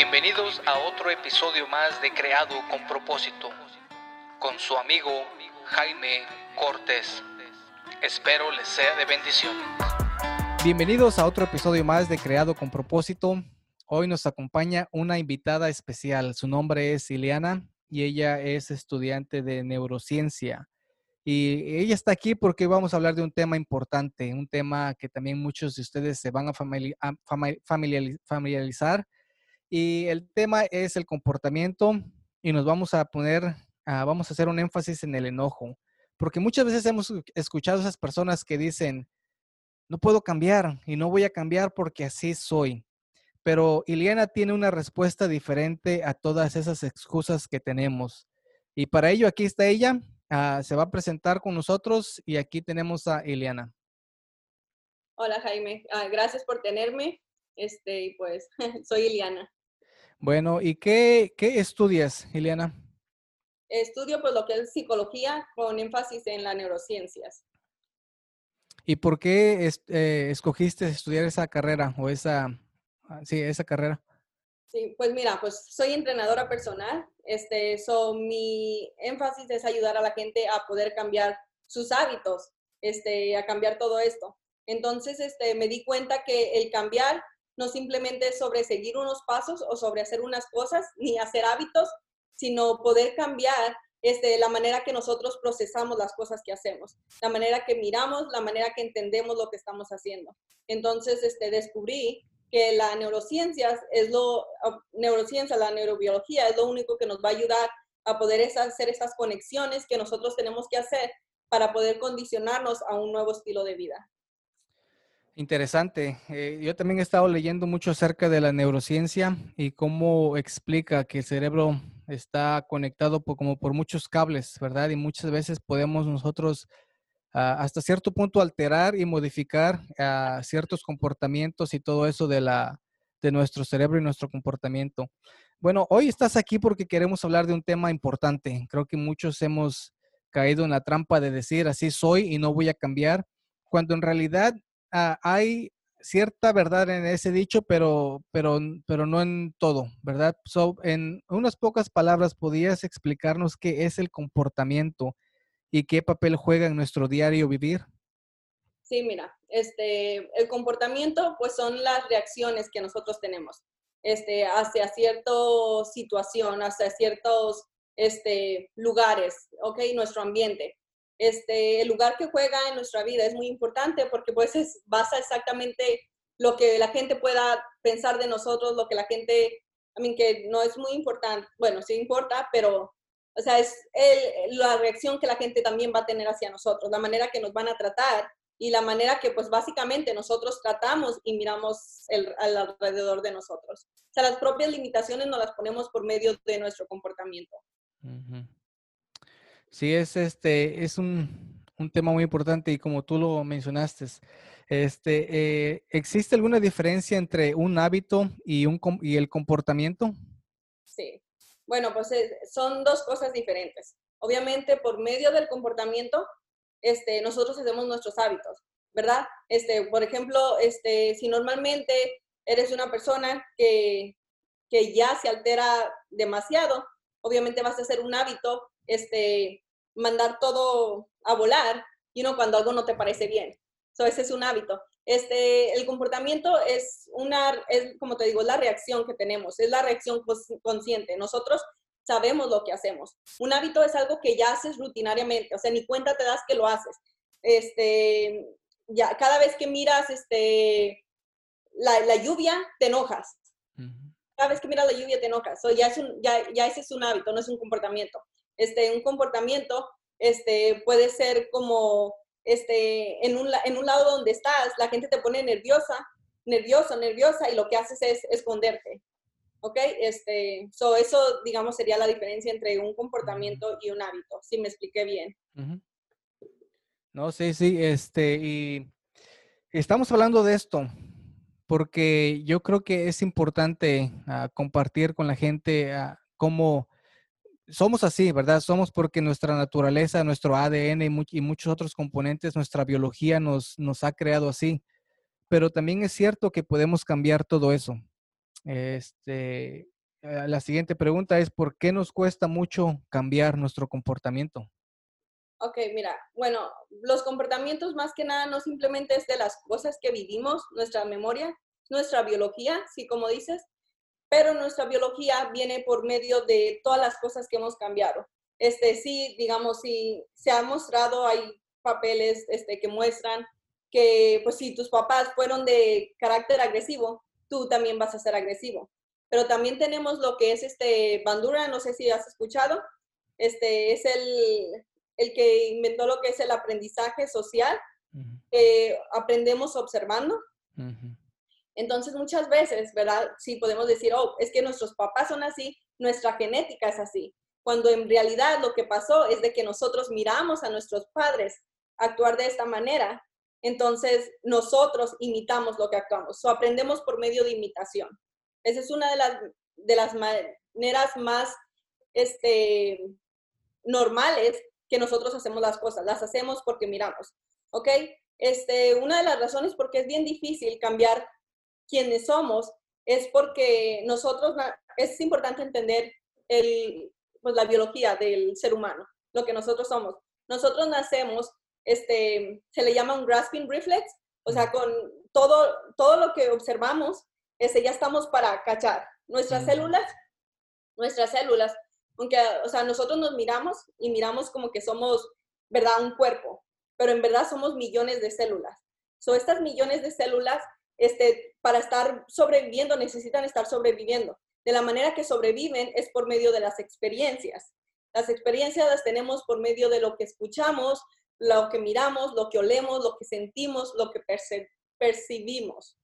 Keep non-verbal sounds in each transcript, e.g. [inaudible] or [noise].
Bienvenidos a otro episodio más de Creado con propósito, con su amigo Jaime Cortés. Espero les sea de bendición. Bienvenidos a otro episodio más de Creado con propósito. Hoy nos acompaña una invitada especial. Su nombre es Ileana y ella es estudiante de neurociencia. Y ella está aquí porque vamos a hablar de un tema importante, un tema que también muchos de ustedes se van a familiarizar. Y el tema es el comportamiento y nos vamos a poner, vamos a hacer un énfasis en el enojo. Porque muchas veces hemos escuchado a esas personas que dicen, no puedo cambiar y no voy a cambiar porque así soy. Pero Ileana tiene una respuesta diferente a todas esas excusas que tenemos. Y para ello aquí está ella Ah, se va a presentar con nosotros y aquí tenemos a Ileana. Hola Jaime, ah, gracias por tenerme. Este, pues [laughs] soy Ileana. Bueno, ¿y qué, qué estudias, Ileana? Estudio pues lo que es psicología con énfasis en las neurociencias. ¿Y por qué eh, escogiste estudiar esa carrera o esa, ah, sí, esa carrera? Sí, pues mira, pues soy entrenadora personal. Este, so, mi énfasis es ayudar a la gente a poder cambiar sus hábitos, este, a cambiar todo esto. Entonces, este, me di cuenta que el cambiar no simplemente sobre seguir unos pasos o sobre hacer unas cosas, ni hacer hábitos, sino poder cambiar este, la manera que nosotros procesamos las cosas que hacemos, la manera que miramos, la manera que entendemos lo que estamos haciendo. Entonces, este, descubrí que la neurociencia es lo, ah, neurociencia, la neurobiología es lo único que nos va a ayudar a poder hacer esas conexiones que nosotros tenemos que hacer para poder condicionarnos a un nuevo estilo de vida. Interesante. Eh, yo también he estado leyendo mucho acerca de la neurociencia y cómo explica que el cerebro está conectado por, como por muchos cables, ¿verdad? Y muchas veces podemos nosotros hasta cierto punto alterar y modificar ciertos comportamientos y todo eso de, la, de nuestro cerebro y nuestro comportamiento. Bueno, hoy estás aquí porque queremos hablar de un tema importante. Creo que muchos hemos caído en la trampa de decir así soy y no voy a cambiar, cuando en realidad ah, hay cierta verdad en ese dicho, pero, pero, pero no en todo, ¿verdad? en unas pocas palabras, ¿podías explicarnos qué es el comportamiento y qué papel juega en nuestro diario vivir? Sí, mira, este, el comportamiento pues son las reacciones que nosotros tenemos este, hacia cierta situación, hacia ciertos este, lugares, ¿ok? Nuestro ambiente. Este, el lugar que juega en nuestra vida es muy importante porque pues es, basa exactamente lo que la gente pueda pensar de nosotros, lo que la gente, a mí que no es muy importante, bueno, sí importa, pero o sea, es la reacción que la gente también va a tener hacia nosotros, la manera que nos van a tratar y la manera que pues básicamente nosotros tratamos y miramos el, alrededor de nosotros. O sea, las propias limitaciones nos las ponemos por medio de nuestro comportamiento. Sí, es, este, es un, un tema muy importante y como tú lo mencionaste, este, eh, ¿existe alguna diferencia entre un hábito y, un, y el comportamiento? Sí, bueno, pues eh, son dos cosas diferentes. Obviamente, por medio del comportamiento, este, nosotros hacemos nuestros hábitos, ¿verdad? Este, por ejemplo, este, si normalmente eres una persona que, que ya se altera demasiado, obviamente vas a hacer un hábito, este, mandar todo a volar, y no cuando algo no te parece bien. So, ese es un hábito. Este, el comportamiento es una, es como te digo, la reacción que tenemos, es la reacción consciente. Nosotros sabemos lo que hacemos. Un hábito es algo que ya haces rutinariamente, o sea, ni cuenta te das que lo haces. Este, ya, cada vez que miras este, la, la lluvia, te enojas. Cada vez que miras la lluvia, te enojas. So, ya, es un, ya, ya ese es un hábito, no es un comportamiento. Este, un comportamiento este, puede ser como este, en, un, en un lado donde estás, la gente te pone nerviosa, nervioso, nerviosa, y lo que haces es esconderte. ¿Ok? Este, so eso, digamos, sería la diferencia entre un comportamiento y un hábito, si me expliqué bien. No, sí, sí, este, y estamos hablando de esto porque yo creo que es importante ah, compartir con la gente uh, cómo somos así, ¿verdad? Somos porque nuestra naturaleza, nuestro ADN y, muchos otros componentes, nuestra biología nos, ha creado así. Pero también es cierto que podemos cambiar todo eso. Este, eh, la siguiente pregunta es, ¿por qué nos cuesta mucho cambiar nuestro comportamiento? Ok, mira, bueno, los comportamientos más que nada no simplemente es de las cosas que vivimos, nuestra memoria, nuestra biología, sí, como dices, pero nuestra biología viene por medio de todas las cosas que hemos cambiado. Este, sí, digamos, sí, se ha mostrado, hay papeles este, que muestran que, pues, si tus papás fueron de carácter agresivo, tú también vas a ser agresivo. Pero también tenemos lo que es este Bandura, no sé si has escuchado, este es el, el que inventó lo que es el aprendizaje social, que aprendemos observando. Entonces, muchas veces, ¿verdad? Sí podemos decir, oh, es que nuestros papás son así, nuestra genética es así, cuando en realidad lo que pasó es de que nosotros miramos a nuestros padres actuar de esta manera, entonces nosotros imitamos lo que actuamos, o aprendemos por medio de imitación. Esa es una de las, de las maneras más este, normales que nosotros hacemos las cosas, las hacemos porque miramos, ¿ok? Este, una de las razones por qué es bien difícil cambiar quienes somos es porque nosotros, es importante entender el, pues, la biología del ser humano, lo que nosotros somos. Nosotros nacemos, este, se le llama un grasping reflex, o sea, con todo, todo lo que observamos, ese, ya estamos para cachar. Nuestras células, nuestras células, aunque, o sea, nosotros nos miramos y miramos como que somos, ¿verdad? Un cuerpo, pero en verdad somos millones de células. So, estas millones de células este, para estar sobreviviendo, necesitan estar sobreviviendo. De la manera que sobreviven es por medio de las experiencias. Las experiencias las tenemos por medio de lo que escuchamos, lo que miramos, lo que olemos, lo que sentimos, lo que percibimos.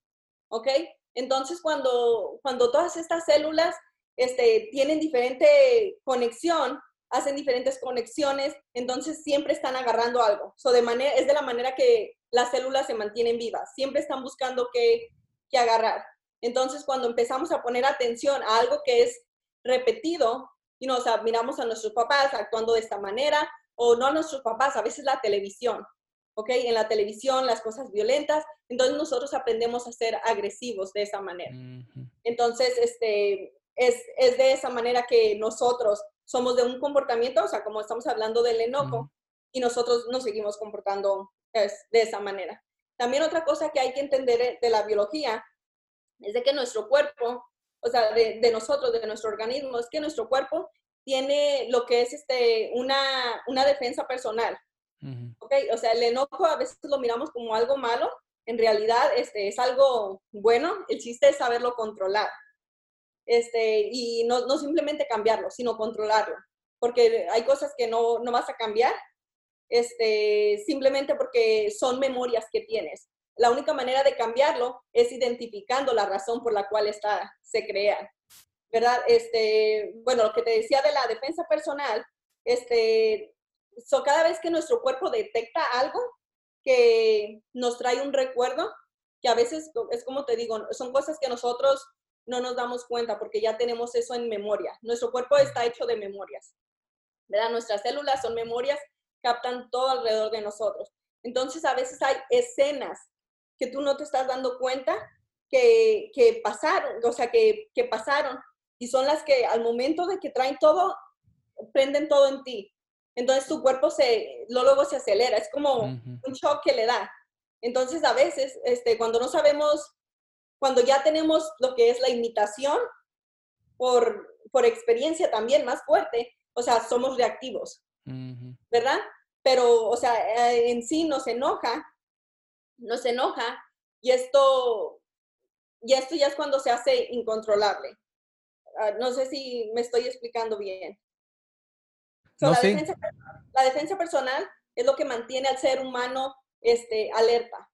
¿Ok? Entonces, cuando, cuando todas estas células este, tienen diferente conexión, hacen diferentes conexiones, entonces siempre están agarrando algo. So de manera, es de la manera que las células se mantienen vivas, siempre están buscando qué, agarrar. Entonces, cuando empezamos a poner atención a algo que es repetido, y nos miramos a nuestros papás actuando de esta manera, o no a nuestros papás, a veces la televisión, ¿ok? En la televisión, las cosas violentas, entonces nosotros aprendemos a ser agresivos de esa manera. Entonces, este, es, es, de esa manera que nosotros somos de un comportamiento, o sea, como estamos hablando del enojo, y nosotros nos seguimos comportando es, de esa manera. También otra cosa que hay que entender de la biología es de que nuestro cuerpo, o sea, de, de nosotros, de nuestro organismo, es que nuestro cuerpo tiene lo que es este, una, una defensa personal. ¿okay? O sea, el enojo a veces lo miramos como algo malo, en realidad este, es algo bueno, el chiste es saberlo controlar. Este, y no, no simplemente cambiarlo, sino controlarlo. Porque hay cosas que no, no vas a cambiar este, simplemente porque son memorias que tienes. La única manera de cambiarlo es identificando la razón por la cual está, se crea. ¿Verdad? Este, bueno, lo que te decía de la defensa personal, este, so cada vez que nuestro cuerpo detecta algo que nos trae un recuerdo, que a veces es como te digo, son cosas que nosotros no nos damos cuenta porque ya tenemos eso en memoria. Nuestro cuerpo está hecho de memorias. ¿verdad? Nuestras células son memorias captan todo alrededor de nosotros. Entonces, a veces hay escenas que tú no te estás dando cuenta que, que pasaron, o sea, que, que, pasaron, y son las que al momento de que traen todo, prenden todo en ti. Entonces tu cuerpo se, luego se acelera, es como un shock que le da. Entonces a veces, este, cuando no sabemos, cuando ya tenemos lo que es la imitación, por, por experiencia también más fuerte, o sea, somos reactivos. ¿Verdad? Pero, o sea, eh, en sí nos enoja, nos enoja y esto, y esto ya es cuando se hace incontrolable. Ah, no sé si me estoy explicando bien. la, defensa, la, defensa, personal es lo que mantiene al ser humano este, alerta.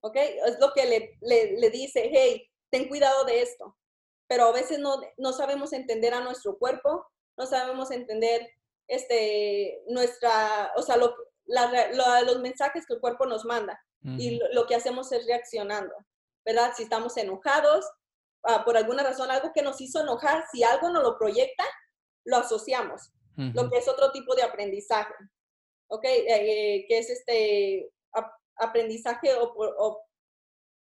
¿Ok? Es lo que le, le, le dice, hey, ten cuidado de esto. Pero a veces no, no sabemos entender a nuestro cuerpo, no sabemos entender este, nuestra, o sea, lo, los mensajes que el cuerpo nos manda. Y lo, que hacemos es reaccionando, ¿verdad? Si estamos enojados, ah, por alguna razón, algo que nos hizo enojar, si algo nos lo proyecta, lo asociamos, lo que es otro tipo de aprendizaje, ¿ok? Eh, eh, que es este aprendizaje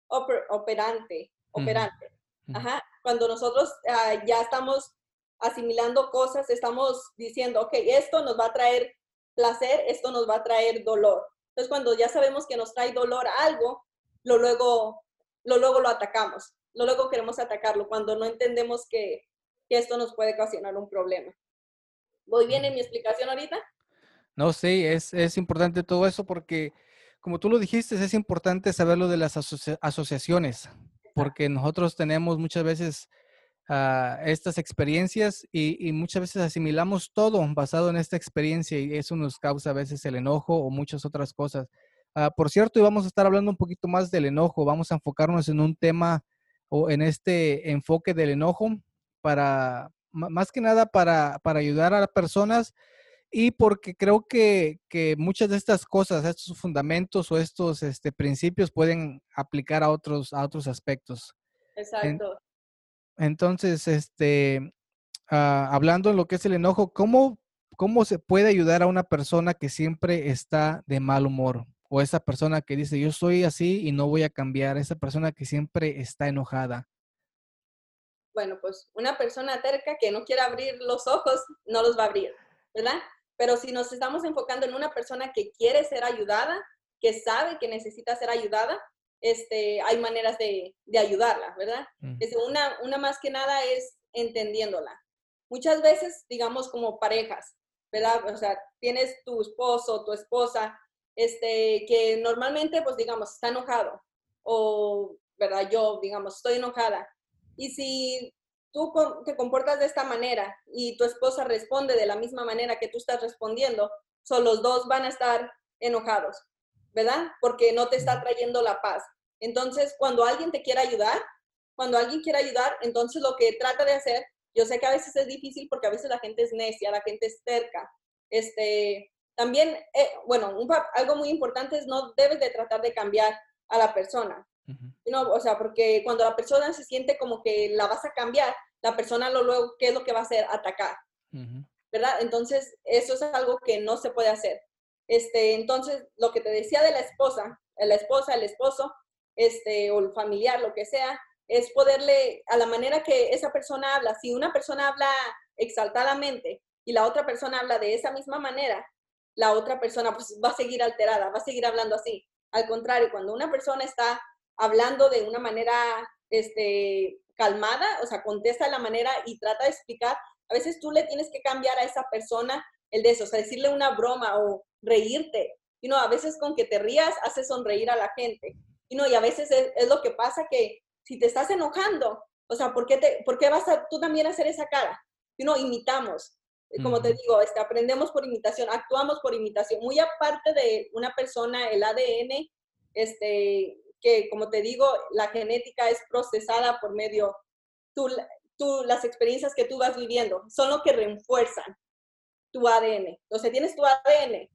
operante, operante. Ajá. Cuando nosotros ah, ya estamos asimilando cosas, estamos diciendo, ok, esto nos va a traer placer, esto nos va a traer dolor. Entonces, cuando ya sabemos que nos trae dolor algo, lo luego lo, luego lo atacamos, lo luego queremos atacarlo cuando no entendemos que, que esto nos puede ocasionar un problema. ¿Voy bien en mi explicación ahorita? No, sí, es, es importante todo eso porque, como tú lo dijiste, es importante saber lo de las asociaciones, porque nosotros tenemos muchas veces uh, estas experiencias y, y, muchas veces asimilamos todo basado en esta experiencia y eso nos causa a veces el enojo o muchas otras cosas. Uh, por cierto, y vamos a estar hablando un poquito más del enojo, vamos a enfocarnos en un tema o en este enfoque del enojo para, más que nada para, para ayudar a las personas y porque creo que, que, muchas de estas cosas, estos fundamentos o estos este, principios pueden aplicar a otros, a otros aspectos. Exacto. Entonces, este, uh, hablando en lo que es el enojo, ¿cómo, ¿cómo se puede ayudar a una persona que siempre está de mal humor? O esa persona que dice, yo soy así y no voy a cambiar, esa persona que siempre está enojada. Bueno, pues una persona terca que no quiere abrir los ojos, no los va a abrir, ¿verdad? Pero si nos estamos enfocando en una persona que quiere ser ayudada, que sabe que necesita ser ayudada, este, hay maneras de, de ayudarla, ¿verdad? Mm. Es una, una más que nada es entendiéndola. Muchas veces, digamos, como parejas, ¿verdad? O sea, tienes tu esposo, tu esposa, este, que normalmente, pues digamos, está enojado o, ¿verdad? Yo, digamos, estoy enojada. Y si tú te comportas de esta manera y tu esposa responde de la misma manera que tú estás respondiendo, son los dos van a estar enojados, ¿verdad? Porque no te está trayendo la paz. Entonces, cuando alguien te quiere ayudar, cuando alguien quiere ayudar, entonces lo que trata de hacer, yo sé que a veces es difícil porque a veces la gente es necia, la gente es cerca, este, también, eh, bueno, algo muy importante es no debes de tratar de cambiar a la persona. no, o sea, porque cuando la persona se siente como que la vas a cambiar, la persona lo luego, ¿qué es lo que va a hacer? Atacar. ¿Verdad? Entonces, eso es algo que no se puede hacer. Este, entonces, lo que te decía de la esposa, la esposa, el esposo, este, o el familiar, lo que sea, es poderle, a la manera que esa persona habla, si una persona habla exaltadamente y la otra persona habla de esa misma manera, la otra persona pues, va a seguir alterada, va a seguir hablando así. Al contrario, cuando una persona está hablando de una manera este, calmada, o sea, contesta de la manera y trata de explicar, a veces tú le tienes que cambiar a esa persona el de eso, o sea, decirle una broma o reírte. Y no, a veces con que te rías hace sonreír a la gente. Y no, y a veces es, lo que pasa que si te estás enojando, o sea, ¿por qué, te, por qué vas a tú también a hacer esa cara? Y no, imitamos como te digo, este, aprendemos por imitación, actuamos por imitación. Muy aparte de una persona, el ADN, este, que como te digo, la genética es procesada por medio, tú, tú, las experiencias que tú vas viviendo, son lo que refuerzan tu ADN. Entonces tienes tu ADN,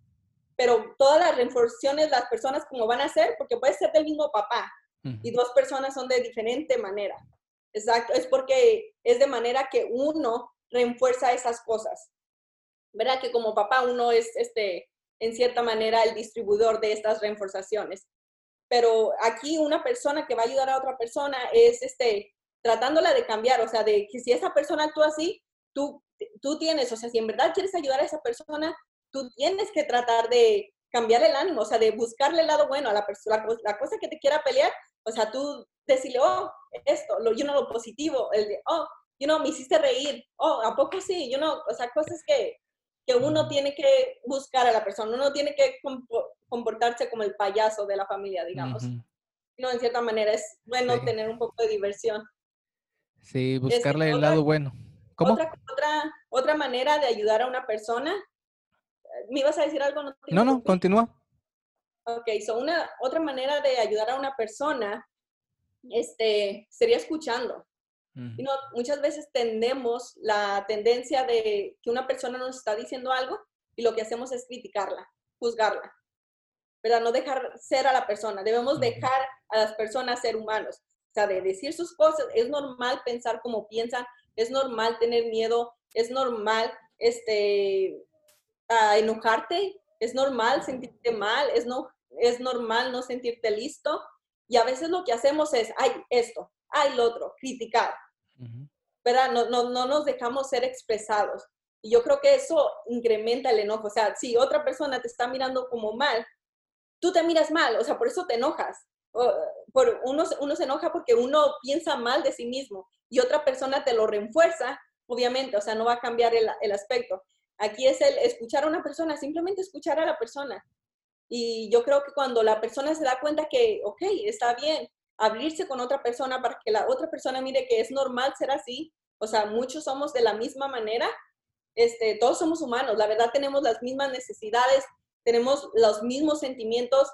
pero todas las reinforzaciones, las personas como van a ser, porque puede ser del mismo papá y dos personas son de diferente manera. Exacto, es porque es de manera que uno refuerza esas cosas. ¿Verdad? Que como papá uno es, este, en cierta manera, el distribuidor de estas reforzaciones. Pero aquí una persona que va a ayudar a otra persona es, este, tratándola de cambiar, o sea, de que si esa persona actúa así, tú, tú tienes, o sea, si en verdad quieres ayudar a esa persona, tú tienes que tratar de cambiar el ánimo, o sea, de buscarle el lado bueno a la persona, la, cosa que te quiera pelear, o sea, tú decirle, oh, esto, lo, yo no lo positivo, el de, oh, you know, me hiciste reír, oh, ¿a poco sí? You know, o sea, cosas que, que uno tiene que buscar a la persona, uno tiene que comportarse como el payaso de la familia, digamos. No, en cierta manera es bueno tener un poco de diversión. Sí, buscarle el lado bueno. ¿Cómo? Otra, otra, otra manera de ayudar a una persona. ¿Me ibas a decir algo? No, no, no, continúa. Ok, so una, otra manera de ayudar a una persona este, sería escuchando. Y no, muchas veces tendemos la tendencia de que una persona nos está diciendo algo y lo que hacemos es criticarla, juzgarla, ¿verdad? No dejar ser a la persona, debemos dejar a las personas ser humanos, o sea, de decir sus cosas, es normal pensar como piensan, es normal tener miedo, es normal este, enojarte, es normal sentirte mal, es, no, es normal no sentirte listo, y a veces lo que hacemos es, ay, esto, ay, lo otro, criticar, ¿verdad? No, no, no nos dejamos ser expresados. Y yo creo que eso incrementa el enojo. O sea, si otra persona te está mirando como mal, tú te miras mal, o sea, por eso te enojas. por, uno, uno se enoja porque uno piensa mal de sí mismo y otra persona te lo refuerza, obviamente, o sea, no va a cambiar el, el aspecto. Aquí es el escuchar a una persona, simplemente escuchar a la persona. Y yo creo que cuando la persona se da cuenta que, ok, está bien, abrirse con otra persona para que la otra persona mire que es normal ser así, o sea, muchos somos de la misma manera, este, todos somos humanos, la verdad tenemos las mismas necesidades, tenemos los mismos sentimientos,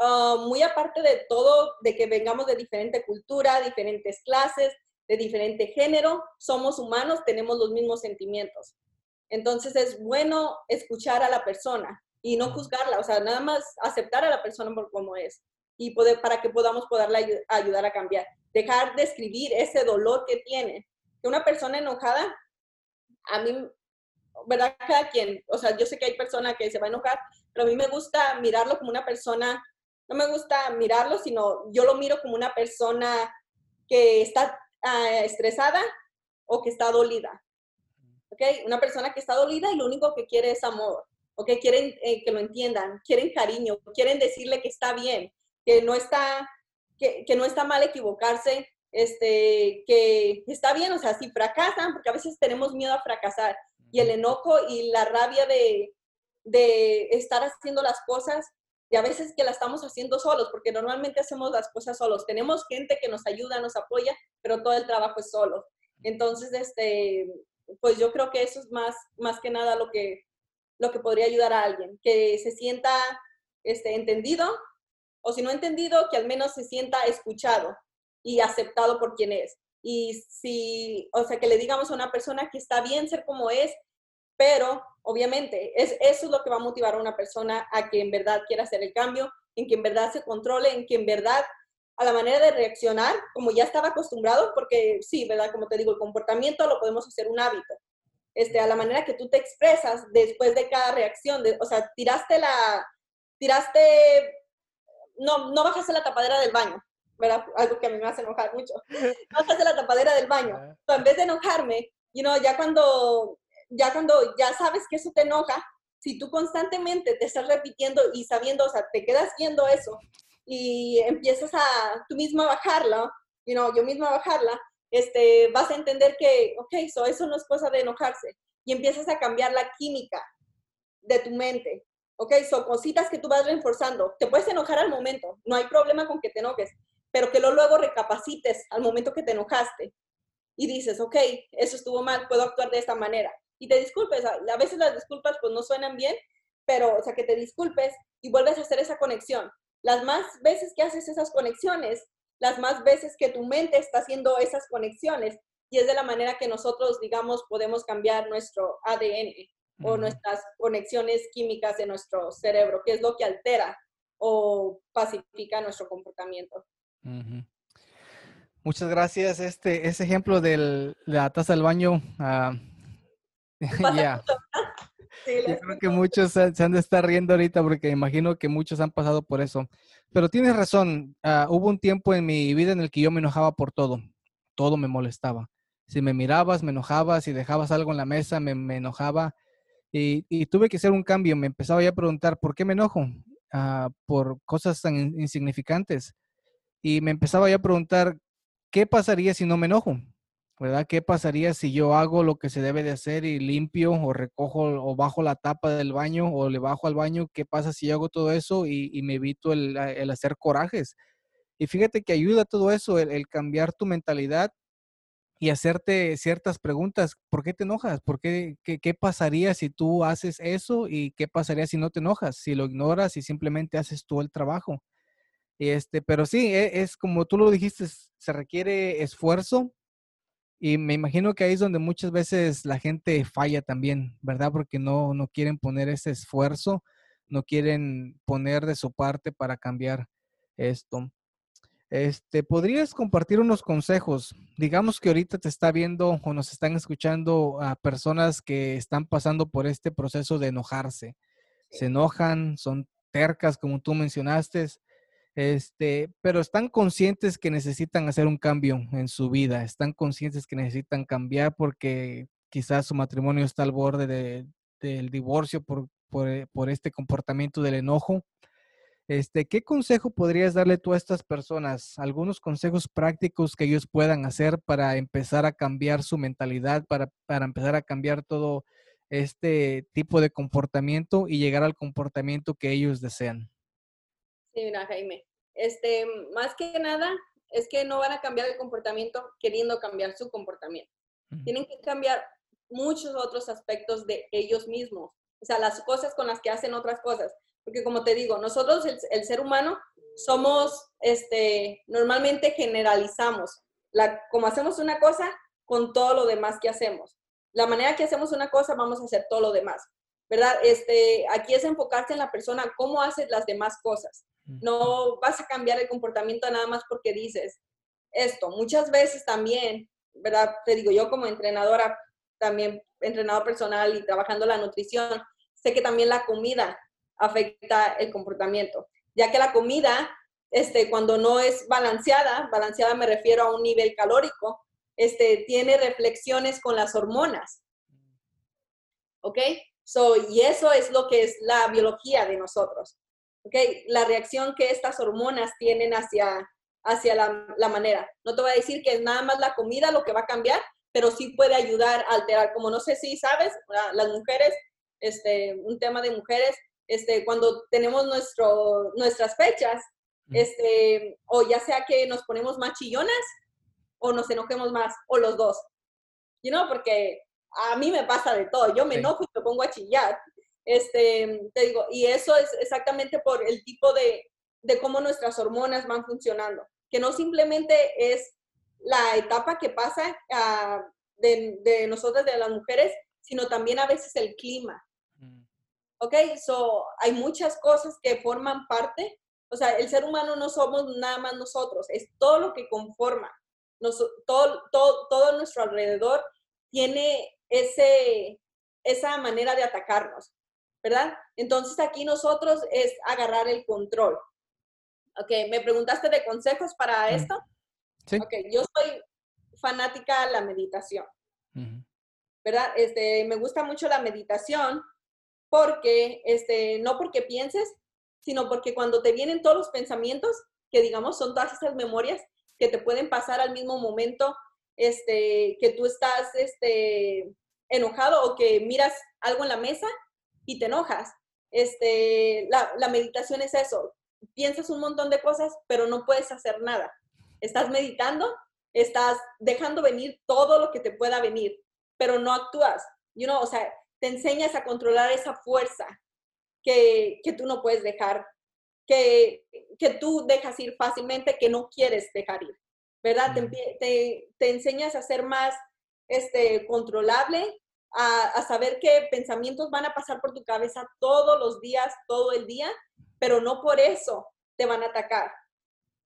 ah, muy aparte de todo, de que vengamos de diferente cultura, diferentes clases, de diferente género, somos humanos, tenemos los mismos sentimientos. Entonces es bueno escuchar a la persona y no juzgarla, o sea, nada más aceptar a la persona por como es y poder, para que podamos poderle ayudar a cambiar. Dejar de escribir ese dolor que tiene. Que una persona enojada, a mí, ¿verdad? Cada quien, o sea, yo sé que hay personas que se va a enojar, pero a mí me gusta mirarlo como una persona, no me gusta mirarlo, sino yo lo miro como una persona que está ah, estresada o que está dolida. ¿Ok? Una persona que está dolida y lo único que quiere es amor. ¿Ok? Quieren eh, que lo entiendan, quieren cariño, quieren decirle que está bien, que no está, que, que no está mal equivocarse, este, que está bien, o sea, si fracasan, porque a veces tenemos miedo a fracasar, y el enojo y la rabia de, de estar haciendo las cosas, y a veces que la estamos haciendo solos, porque normalmente hacemos las cosas solos. Tenemos gente que nos ayuda, nos apoya, pero todo el trabajo es solo. Entonces, este, pues yo creo que eso es más, más que nada lo que, lo que podría ayudar a alguien, que se sienta este, entendido o si no entendido, que al menos se sienta escuchado y aceptado por quien es. Y si, o sea, que le digamos a una persona que está bien ser como es, pero obviamente es, eso es lo que va a motivar a una persona a que en verdad quiera hacer el cambio, en que en verdad se controle, en que en verdad a la manera de reaccionar, como ya estaba acostumbrado, porque sí, ¿verdad? Como te digo, el comportamiento lo podemos hacer un hábito. Este, a la manera que tú te expresas después de cada reacción, de, o sea, tiraste la, tiraste no, no bajas la tapadera del baño, ¿verdad? Algo que a mí me hace enojar mucho. Bajas la tapadera del baño. En vez de enojarme, you know, ya cuando, ya cuando ya sabes que eso te enoja, si tú constantemente te estás repitiendo y sabiendo, o sea, te quedas viendo eso y empiezas a tú misma bajarla, you know, yo misma bajarla, este, vas a entender que, ok, so eso no es cosa de enojarse. Y empiezas a cambiar la química de tu mente. ¿ok? Son cositas que tú vas reforzando. Te puedes enojar al momento, no hay problema con que te enojes, pero que luego recapacites al momento que te enojaste y dices, ok, eso estuvo mal, puedo actuar de esta manera. Y te disculpes, a veces las disculpas pues no suenan bien, pero, o sea, que te disculpes y vuelves a hacer esa conexión. Las más veces que haces esas conexiones, las más veces que tu mente está haciendo esas conexiones, y es de la manera que nosotros, digamos, podemos cambiar nuestro ADN o nuestras conexiones químicas en nuestro cerebro, que es lo que altera o pacifica nuestro comportamiento. Muchas gracias. Este, ese ejemplo de la taza del baño, [laughs] uh, ya. creo que muchos se, han de estar riendo ahorita porque imagino que muchos han pasado por eso. Pero tienes razón, ah, hubo un tiempo en mi vida en el que yo me enojaba por todo, todo me molestaba. Si me mirabas, me enojaba, si dejabas algo en la mesa, me, me enojaba. Y, tuve que hacer un cambio. Me empezaba ya a preguntar, ¿por qué me enojo? Ah, por cosas tan insignificantes. Y me empezaba ya a preguntar, ¿qué pasaría si no me enojo? ¿Verdad? ¿Qué pasaría si yo hago lo que se debe de hacer y limpio o recojo o bajo la tapa del baño o le bajo al baño? ¿Qué pasa si yo hago todo eso y, me evito el, hacer corajes? Y fíjate que ayuda todo eso, el cambiar tu mentalidad y hacerte ciertas preguntas. ¿Por qué te enojas? ¿Por qué, qué, pasaría si tú haces eso? ¿Y qué pasaría si no te enojas? Si lo ignoras y simplemente haces tú el trabajo. Y este, pero sí, e, es, como tú lo dijiste, se requiere esfuerzo. Y me imagino que ahí es donde muchas veces la gente falla también, ¿verdad? Porque no, no quieren poner ese esfuerzo, no quieren poner de su parte para cambiar esto. Este, ¿podrías compartir unos consejos? Digamos que ahorita te está viendo o nos están escuchando a personas que están pasando por este proceso de enojarse. Se enojan, son tercas, como tú mencionaste. Este, pero están conscientes que necesitan hacer un cambio en su vida, están conscientes que necesitan cambiar porque quizás su matrimonio está al borde de, del divorcio por, por, eh, por, este comportamiento del enojo. Este, ¿Qué consejo podrías darle tú a estas personas? Algunos consejos prácticos que ellos puedan hacer para empezar a cambiar su mentalidad, para, para empezar a cambiar todo este tipo de comportamiento y llegar al comportamiento que ellos desean. Sí, mira, Jaime. Este, más que nada, es que no van a cambiar el comportamiento queriendo cambiar su comportamiento. Tienen que cambiar muchos otros aspectos de ellos mismos, o sea, las cosas con las que hacen otras cosas. Porque como te digo, nosotros, el, ser humano, somos, este, normalmente generalizamos. La, como hacemos una cosa, con todo lo demás que hacemos. La manera que hacemos una cosa, vamos a hacer todo lo demás. ¿Verdad? Este, aquí es enfocarse en la persona, cómo haces las demás cosas. No vas a cambiar el comportamiento nada más porque dices esto. Muchas veces también, ¿verdad? Te digo, yo como entrenadora, también entrenador personal y trabajando la nutrición, sé que también la comida afecta el comportamiento, ya que la comida, este, cuando no es balanceada, balanceada me refiero a un nivel calórico, este, tiene reflexiones con las hormonas. ¿Ok? So, y eso es lo que es la biología de nosotros. ¿Ok? La reacción que estas hormonas tienen hacia, hacia la, la manera. No te voy a decir que es nada más la comida lo que va a cambiar, pero sí puede ayudar a alterar. Como no sé si sabes, las mujeres, este, un tema de mujeres, este, cuando tenemos nuestro, nuestras fechas, este, o ya sea que nos ponemos más chillonas o nos enojemos más, o los dos. You know, porque a mí me pasa de todo. Yo me enojo y me pongo a chillar. Este, te digo, y eso es exactamente por el tipo de, de cómo nuestras hormonas van funcionando, que no simplemente es la etapa que pasa uh, de, de nosotras, de las mujeres, sino también a veces el clima. ¿Ok? So, hay muchas cosas que forman parte. O sea, el ser humano no somos nada más nosotros, es todo lo que conforma. Nos, todo, todo, todo nuestro alrededor tiene ese, esa manera de atacarnos, ¿verdad? Entonces aquí nosotros es agarrar el control. Ok, me preguntaste de consejos para esto. Sí. Ok, yo soy fanática de la meditación, ¿verdad? Este, me gusta mucho la meditación porque, este, no porque pienses, sino porque cuando te vienen todos los pensamientos, que digamos son todas esas memorias que te pueden pasar al mismo momento, este, que tú estás este, enojado o que miras algo en la mesa y te enojas. Este, la, la meditación es eso, piensas un montón de cosas, pero no puedes hacer nada. Estás meditando, estás dejando venir todo lo que te pueda venir, pero no actúas. You know, o sea, te enseñas a controlar esa fuerza que, que tú no puedes dejar, que, que, tú dejas ir fácilmente, que no quieres dejar ir, ¿verdad? Te, te, te, enseñas a ser más este, controlable, a, saber qué pensamientos van a pasar por tu cabeza todos los días, todo el día, pero no por eso te van a atacar.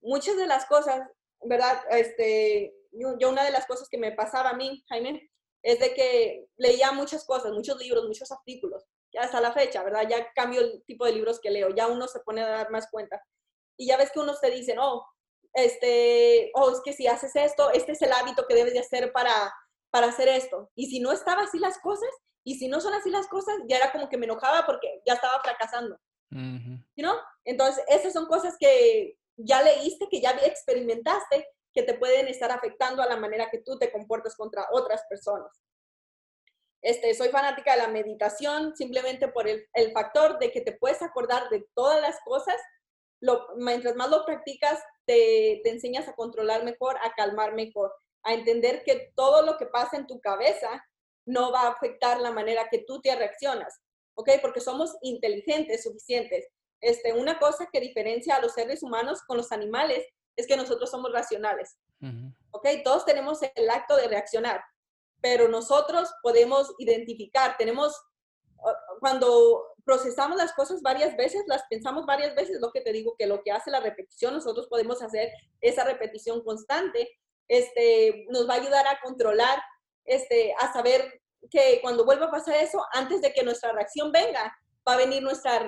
Muchas de las cosas, ¿verdad? Este, yo, una de las cosas que me pasaba a mí, Jaime, es de que leía muchas cosas, muchos libros, muchos artículos, ya hasta la fecha, ¿verdad? Ya cambio el tipo de libros que leo, ya uno se pone a dar más cuenta. Y ya ves que unos te dicen, oh, este, oh, es que si haces esto, este es el hábito que debes de hacer para, para hacer esto. Y si no estaba así las cosas, y si no son así las cosas, ya era como que me enojaba porque ya estaba fracasando. ¿No? Entonces, esas son cosas que ya leíste, que ya experimentaste que te pueden estar afectando a la manera que tú te comportas contra otras personas. Este, soy fanática de la meditación simplemente por el, el factor de que te puedes acordar de todas las cosas. Lo, mientras más lo practicas, te, te enseñas a controlar mejor, a calmar mejor, a entender que todo lo que pasa en tu cabeza no va a afectar la manera que tú te reaccionas, ¿ok? Porque somos inteligentes, suficientes. Este, una cosa que diferencia a los seres humanos con los animales es que nosotros somos racionales. ¿Ok? Todos tenemos el acto de reaccionar, pero nosotros podemos identificar, tenemos, cuando procesamos las cosas varias veces, las pensamos varias veces, lo que te digo, que lo que hace la repetición, nosotros podemos hacer esa repetición constante, este, nos va a ayudar a controlar, este, a saber que cuando vuelva a pasar eso, antes de que nuestra reacción venga, va a venir nuestra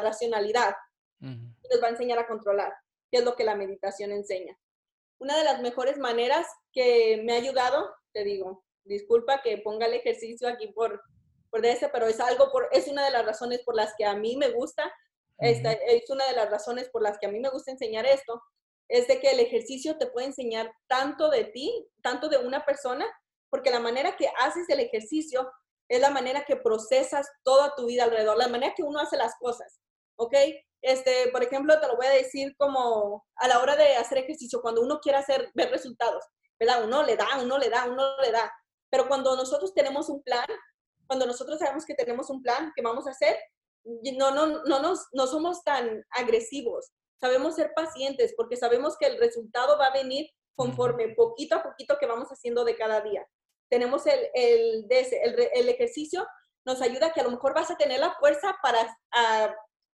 racionalidad. Nos va a enseñar a controlar. qué es lo que la meditación enseña. Una de las mejores maneras que me ha ayudado, te digo, disculpa que ponga el ejercicio aquí por, por ese, pero es algo, por, es una de las razones por las que a mí me gusta, esta, es una de las razones por las que a mí me gusta enseñar esto, es de que el ejercicio te puede enseñar tanto de ti, tanto de una persona, porque la manera que haces el ejercicio es la manera que procesas toda tu vida alrededor, la manera que uno hace las cosas, ¿ok? Este, por ejemplo, te lo voy a decir como a la hora de hacer ejercicio, cuando uno quiere hacer, ver resultados, ¿verdad? Uno le da, uno le da, uno le da. Pero cuando nosotros tenemos un plan, cuando nosotros sabemos que tenemos un plan que vamos a hacer, no, no, no, nos, no somos tan agresivos. Sabemos ser pacientes porque sabemos que el resultado va a venir conforme poquito a poquito que vamos haciendo de cada día. Tenemos el, el, el, el ejercicio, nos ayuda que a lo mejor vas a tener la fuerza para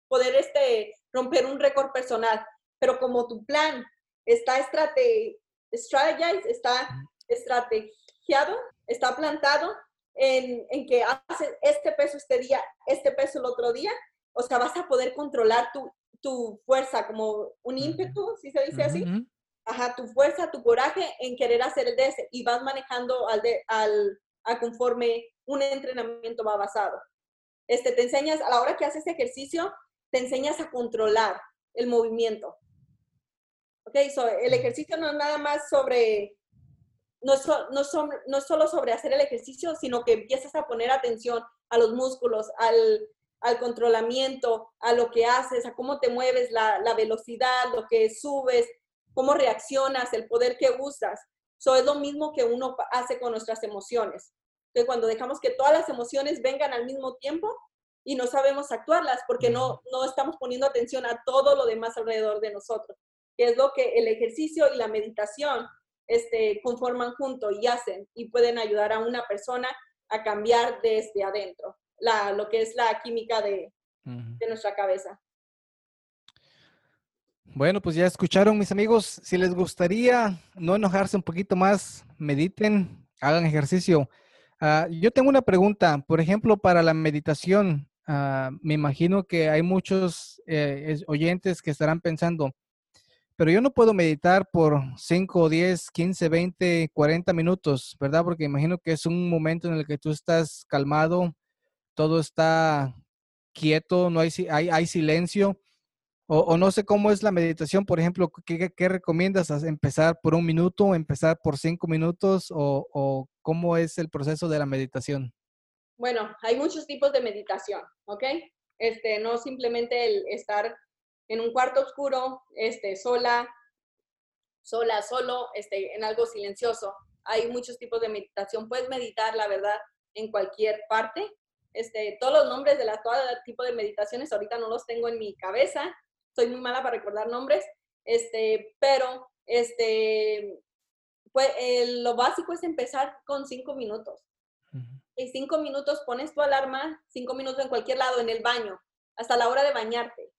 poder este, romper un récord personal. Pero como tu plan está estrate, está estrategiado, está plantado en, en, que haces este peso este día, este peso el otro día, o sea, vas a poder controlar tu, tu fuerza como un ímpetu, si se dice así. Ajá, tu fuerza, tu coraje en querer hacer el DS y vas manejando al, de, al a conforme un entrenamiento va basado. Este, te enseñas, a la hora que haces ejercicio, te enseñas a controlar el movimiento. Ok, so, el ejercicio no es nada más sobre, no, no, son, no es solo sobre hacer el ejercicio, sino que empiezas a poner atención a los músculos, al, al controlamiento, a lo que haces, a cómo te mueves, la, la velocidad, lo que subes, cómo reaccionas, el poder que usas. Eso es lo mismo que uno hace con nuestras emociones. Que cuando dejamos que todas las emociones vengan al mismo tiempo, y no sabemos actuarlas porque no, no estamos poniendo atención a todo lo demás alrededor de nosotros, que es lo que el ejercicio y la meditación este, conforman junto y hacen y pueden ayudar a una persona a cambiar desde adentro, la, lo que es la química de, de nuestra cabeza. Bueno, pues ya escucharon mis amigos, si les gustaría no enojarse un poquito más, mediten, hagan ejercicio. Uh, yo tengo una pregunta, por ejemplo, para la meditación, uh, me imagino que hay muchos eh, oyentes que estarán pensando, pero yo no puedo meditar por 5, 10, 15, 20, 40 minutos, ¿verdad? Porque imagino que es un momento en el que tú estás calmado, todo está quieto, no hay, hay, silencio. O, o, no sé cómo es la meditación, por ejemplo, ¿qué, qué recomiendas? ¿Empezar por un minuto, empezar por cinco minutos o, o, cómo es el proceso de la meditación? Bueno, hay muchos tipos de meditación, ¿ok? Este, no simplemente el estar en un cuarto oscuro, este, sola, sola, solo, este, en algo silencioso. Hay muchos tipos de meditación. Puedes meditar, la verdad, en cualquier parte. Este, todos los nombres de la, todo tipo de meditaciones ahorita no los tengo en mi cabeza, soy muy mala para recordar nombres, este, pero este, pues, lo básico es empezar con cinco minutos. En cinco minutos pones tu alarma, cinco minutos en cualquier lado, en el baño, hasta la hora de bañarte.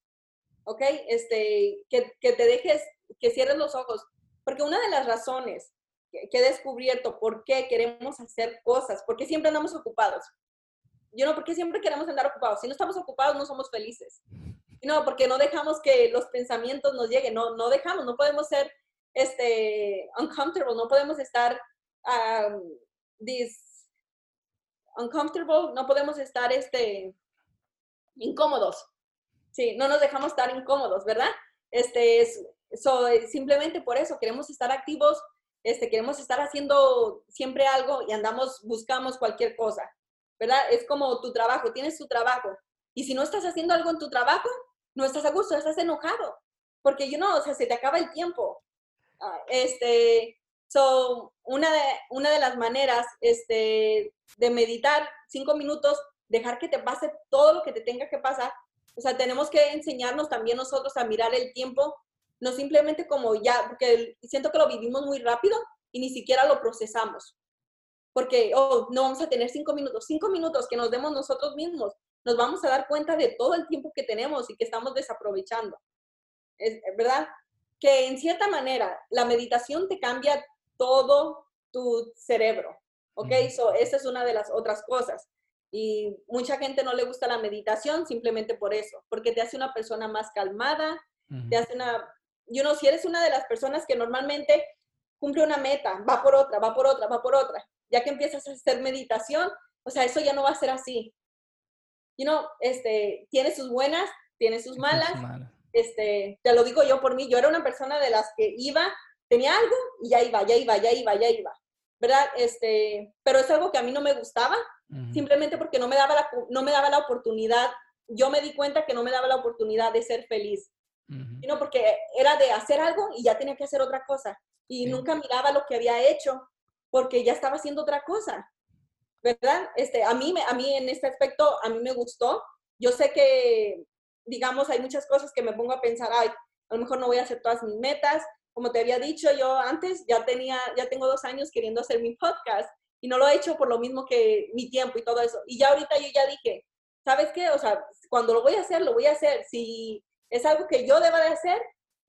¿Ok? Este, que, que te dejes, que cierres los ojos. Porque una de las razones que, que, he descubierto por qué queremos hacer cosas, porque siempre andamos ocupados. Yo no, porque siempre queremos andar ocupados. Si no estamos ocupados, no somos felices. No, porque no dejamos que los pensamientos nos lleguen, no, no dejamos, no podemos ser este, uncomfortable, no podemos estar um, this, uncomfortable, no podemos estar este, incómodos. Sí, no nos dejamos estar incómodos, ¿verdad? Este, es, so, simplemente por eso queremos estar activos, este, queremos estar haciendo siempre algo y andamos, buscamos cualquier cosa, ¿verdad? Es como tu trabajo, tienes tu trabajo. Y si no estás haciendo algo en tu trabajo, no estás a gusto, estás enojado, porque yo no, o sea, se te acaba el tiempo. Ah, este, so, una de, una de las maneras este, de meditar cinco minutos, dejar que te pase todo lo que te tenga que pasar, o sea, tenemos que enseñarnos también nosotros a mirar el tiempo, no simplemente como ya, porque siento que lo vivimos muy rápido y ni siquiera lo procesamos. Porque, oh, no vamos a tener cinco minutos, cinco minutos que nos demos nosotros mismos nos vamos a dar cuenta de todo el tiempo que tenemos y que estamos desaprovechando. Es, ¿Verdad? Que en cierta manera la meditación te cambia todo tu cerebro. ¿Ok? So, esa es una de las otras cosas. Y mucha gente no le gusta la meditación simplemente por eso, porque te hace una persona más calmada, te hace una, you know, si eres una de las personas que normalmente cumple una meta, va por otra, va por otra, va por otra, ya que empiezas a hacer meditación, o sea, eso ya no va a ser así. You know, este, tiene sus buenas, tiene sus malas. Este, te lo digo yo por mí, yo era una persona de las que iba, tenía algo y ya iba, ya iba, ya iba, ya iba. ¿Verdad? Este, pero es algo que a mí no me gustaba, simplemente porque no me, daba la, no me daba la oportunidad, yo me di cuenta que no me daba la oportunidad de ser feliz. sino porque era de hacer algo y ya tenía que hacer otra cosa. Y nunca miraba lo que había hecho porque ya estaba haciendo otra cosa. ¿Verdad? Este, a, mí, a mí en este aspecto, a mí me gustó. Yo sé que, digamos, hay muchas cosas que me pongo a pensar, ay, a lo mejor no voy a hacer todas mis metas. Como te había dicho, yo antes ya tenía, ya tengo dos años queriendo hacer mi podcast y no lo he hecho por lo mismo que mi tiempo y todo eso. Y ya ahorita yo ya dije, ¿sabes qué? O sea, cuando lo voy a hacer, lo voy a hacer. Si es algo que yo deba de hacer,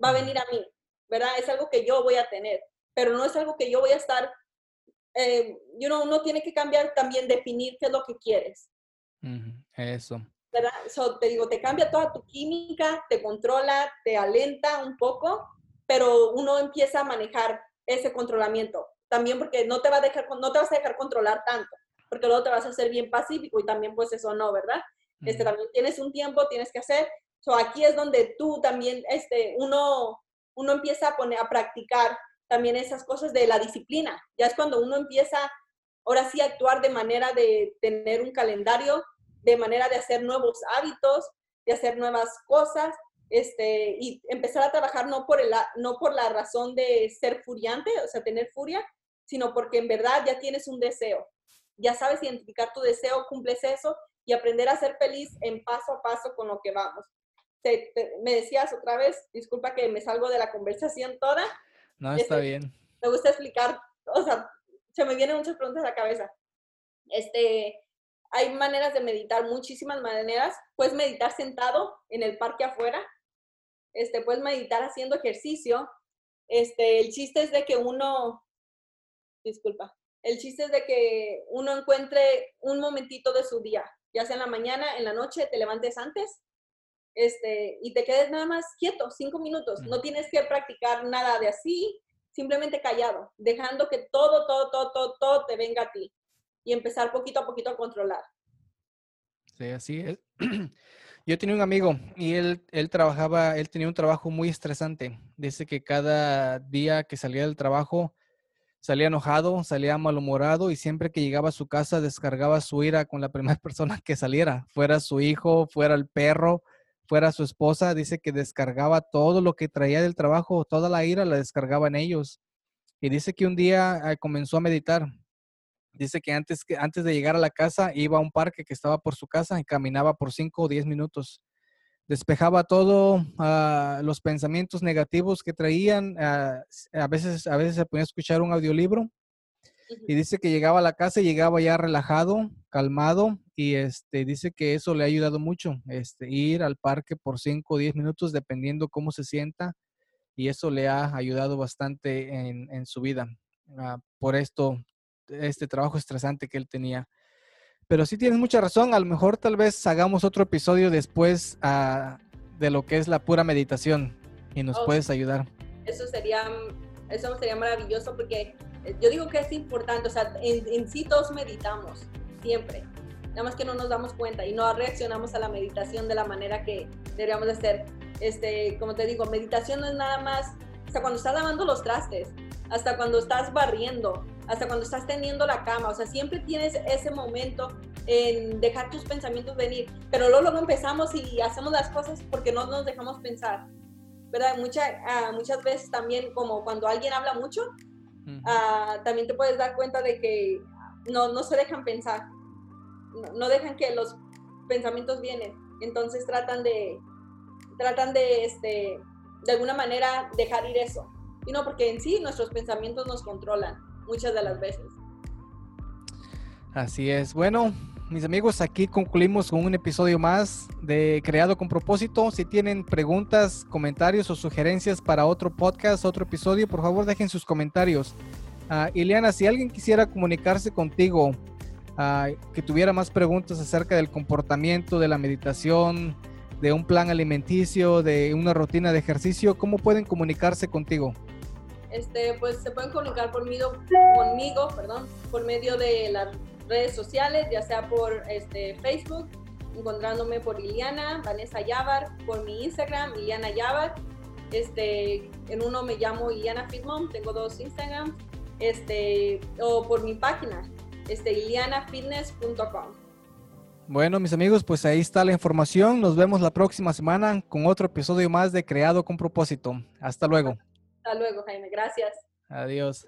va a venir a mí, ¿verdad? Es algo que yo voy a tener, pero no es algo que yo voy a estar eh, you know, uno tiene que cambiar también, definir qué es lo que quieres. Eso. ¿Verdad? te digo, te cambia toda tu química, te controla, te alenta un poco, pero uno empieza a manejar ese controlamiento. También porque no te, va a dejar, no te vas a dejar controlar tanto, porque luego te vas a hacer bien pacífico y también pues eso no, ¿verdad? Este, también tienes un tiempo, tienes que hacer. So, aquí es donde tú también, este, uno, uno empieza a poner, a practicar también esas cosas de la disciplina. Ya es cuando uno empieza, ahora sí, a actuar de manera de tener un calendario, de manera de hacer nuevos hábitos, de hacer nuevas cosas, este, y empezar a trabajar no por, el, no por la razón de ser furiante, o sea, tener furia, sino porque en verdad ya tienes un deseo. Ya sabes identificar tu deseo, cumples eso y aprender a ser feliz en paso a paso con lo que vamos. me decías otra vez, disculpa que me salgo de la conversación toda, no, está bien. Me gusta explicar, o sea, se me vienen muchas preguntas a la cabeza. Este, hay maneras de meditar, muchísimas maneras. Puedes meditar sentado en el parque afuera. Este, puedes meditar haciendo ejercicio. Este, el chiste es de que uno, disculpa, el chiste es de que uno encuentre un momentito de su día, ya sea en la mañana, en la noche, te levantes antes este, y te quedes nada más quieto, cinco minutos. No tienes que practicar nada de así, simplemente callado, dejando que todo, todo, todo, todo, todo te venga a ti y empezar poquito a poquito a controlar. Sí, así es. [clears throat] Yo tenía un amigo y él, él trabajaba, él tenía un trabajo muy estresante. Dice que cada día que salía del trabajo salía enojado, salía malhumorado y siempre que llegaba a su casa descargaba su ira con la [laughs] primera persona que saliera, fuera su hijo, fuera el perro, fuera su esposa, dice que descargaba todo lo que traía del trabajo, toda la ira la descargaba en ellos. Y dice que un día ah, comenzó a meditar. Dice que antes, que antes de llegar a la casa iba a un parque que estaba por su casa y caminaba por 5 o 10 minutos. Despejaba todo ah, los pensamientos negativos que traían. Ah, a, veces, a veces se ponía a escuchar un audiolibro y dice que llegaba a la casa y llegaba ya relajado, calmado y este dice que eso le ha ayudado mucho, este ir al parque por 5 o 10 minutos dependiendo cómo se sienta y eso le ha ayudado bastante en, su vida ah, por esto este trabajo estresante que él tenía. Pero sí tienes mucha razón, a lo mejor tal vez hagamos otro episodio después ah, de lo que es la pura meditación y nos puedes ayudar. Eso sería eso sería maravilloso porque yo digo que es importante, o sea, en, sí todos meditamos, siempre. Nada más que no nos damos cuenta y no reaccionamos a la meditación de la manera que deberíamos de hacer. Este, como te digo, meditación no es nada más hasta cuando estás lavando los trastes, hasta cuando estás barriendo, hasta cuando estás teniendo la cama. O sea, siempre tienes ese momento en dejar tus pensamientos venir. Pero luego, empezamos y hacemos las cosas porque no nos dejamos pensar. ¿Verdad? Ah, muchas veces también como cuando alguien habla mucho, Ah, también te puedes dar cuenta de que no, no se dejan pensar, no, dejan que los pensamientos vienen, entonces tratan de, tratan de, este, de alguna manera dejar ir eso, y no porque en sí nuestros pensamientos nos controlan muchas de las veces. Así es, bueno, mis amigos, aquí concluimos con un episodio más de Creado con propósito. Si tienen preguntas, comentarios o sugerencias para otro podcast, otro episodio, por favor dejen sus comentarios. Uh, Ileana, si alguien quisiera comunicarse contigo, ah, que tuviera más preguntas acerca del comportamiento, de la meditación, de un plan alimenticio, de una rutina de ejercicio, ¿cómo pueden comunicarse contigo? Este, pues se pueden comunicar conmigo, conmigo perdón, por medio de las redes sociales, ya sea por este, Facebook, encontrándome por Iliana, Vanessa Yavar, por mi Instagram, Iliana Yavar. Este, en uno me llamo Iliana Fitmom, tengo dos Instagrams, este, o por mi página, este, ilianafitness.com. Bueno, mis amigos, pues ahí está la información. Nos vemos la próxima semana con otro episodio más de Creado con propósito. Hasta luego. Hasta luego, Jaime. Gracias. Adiós.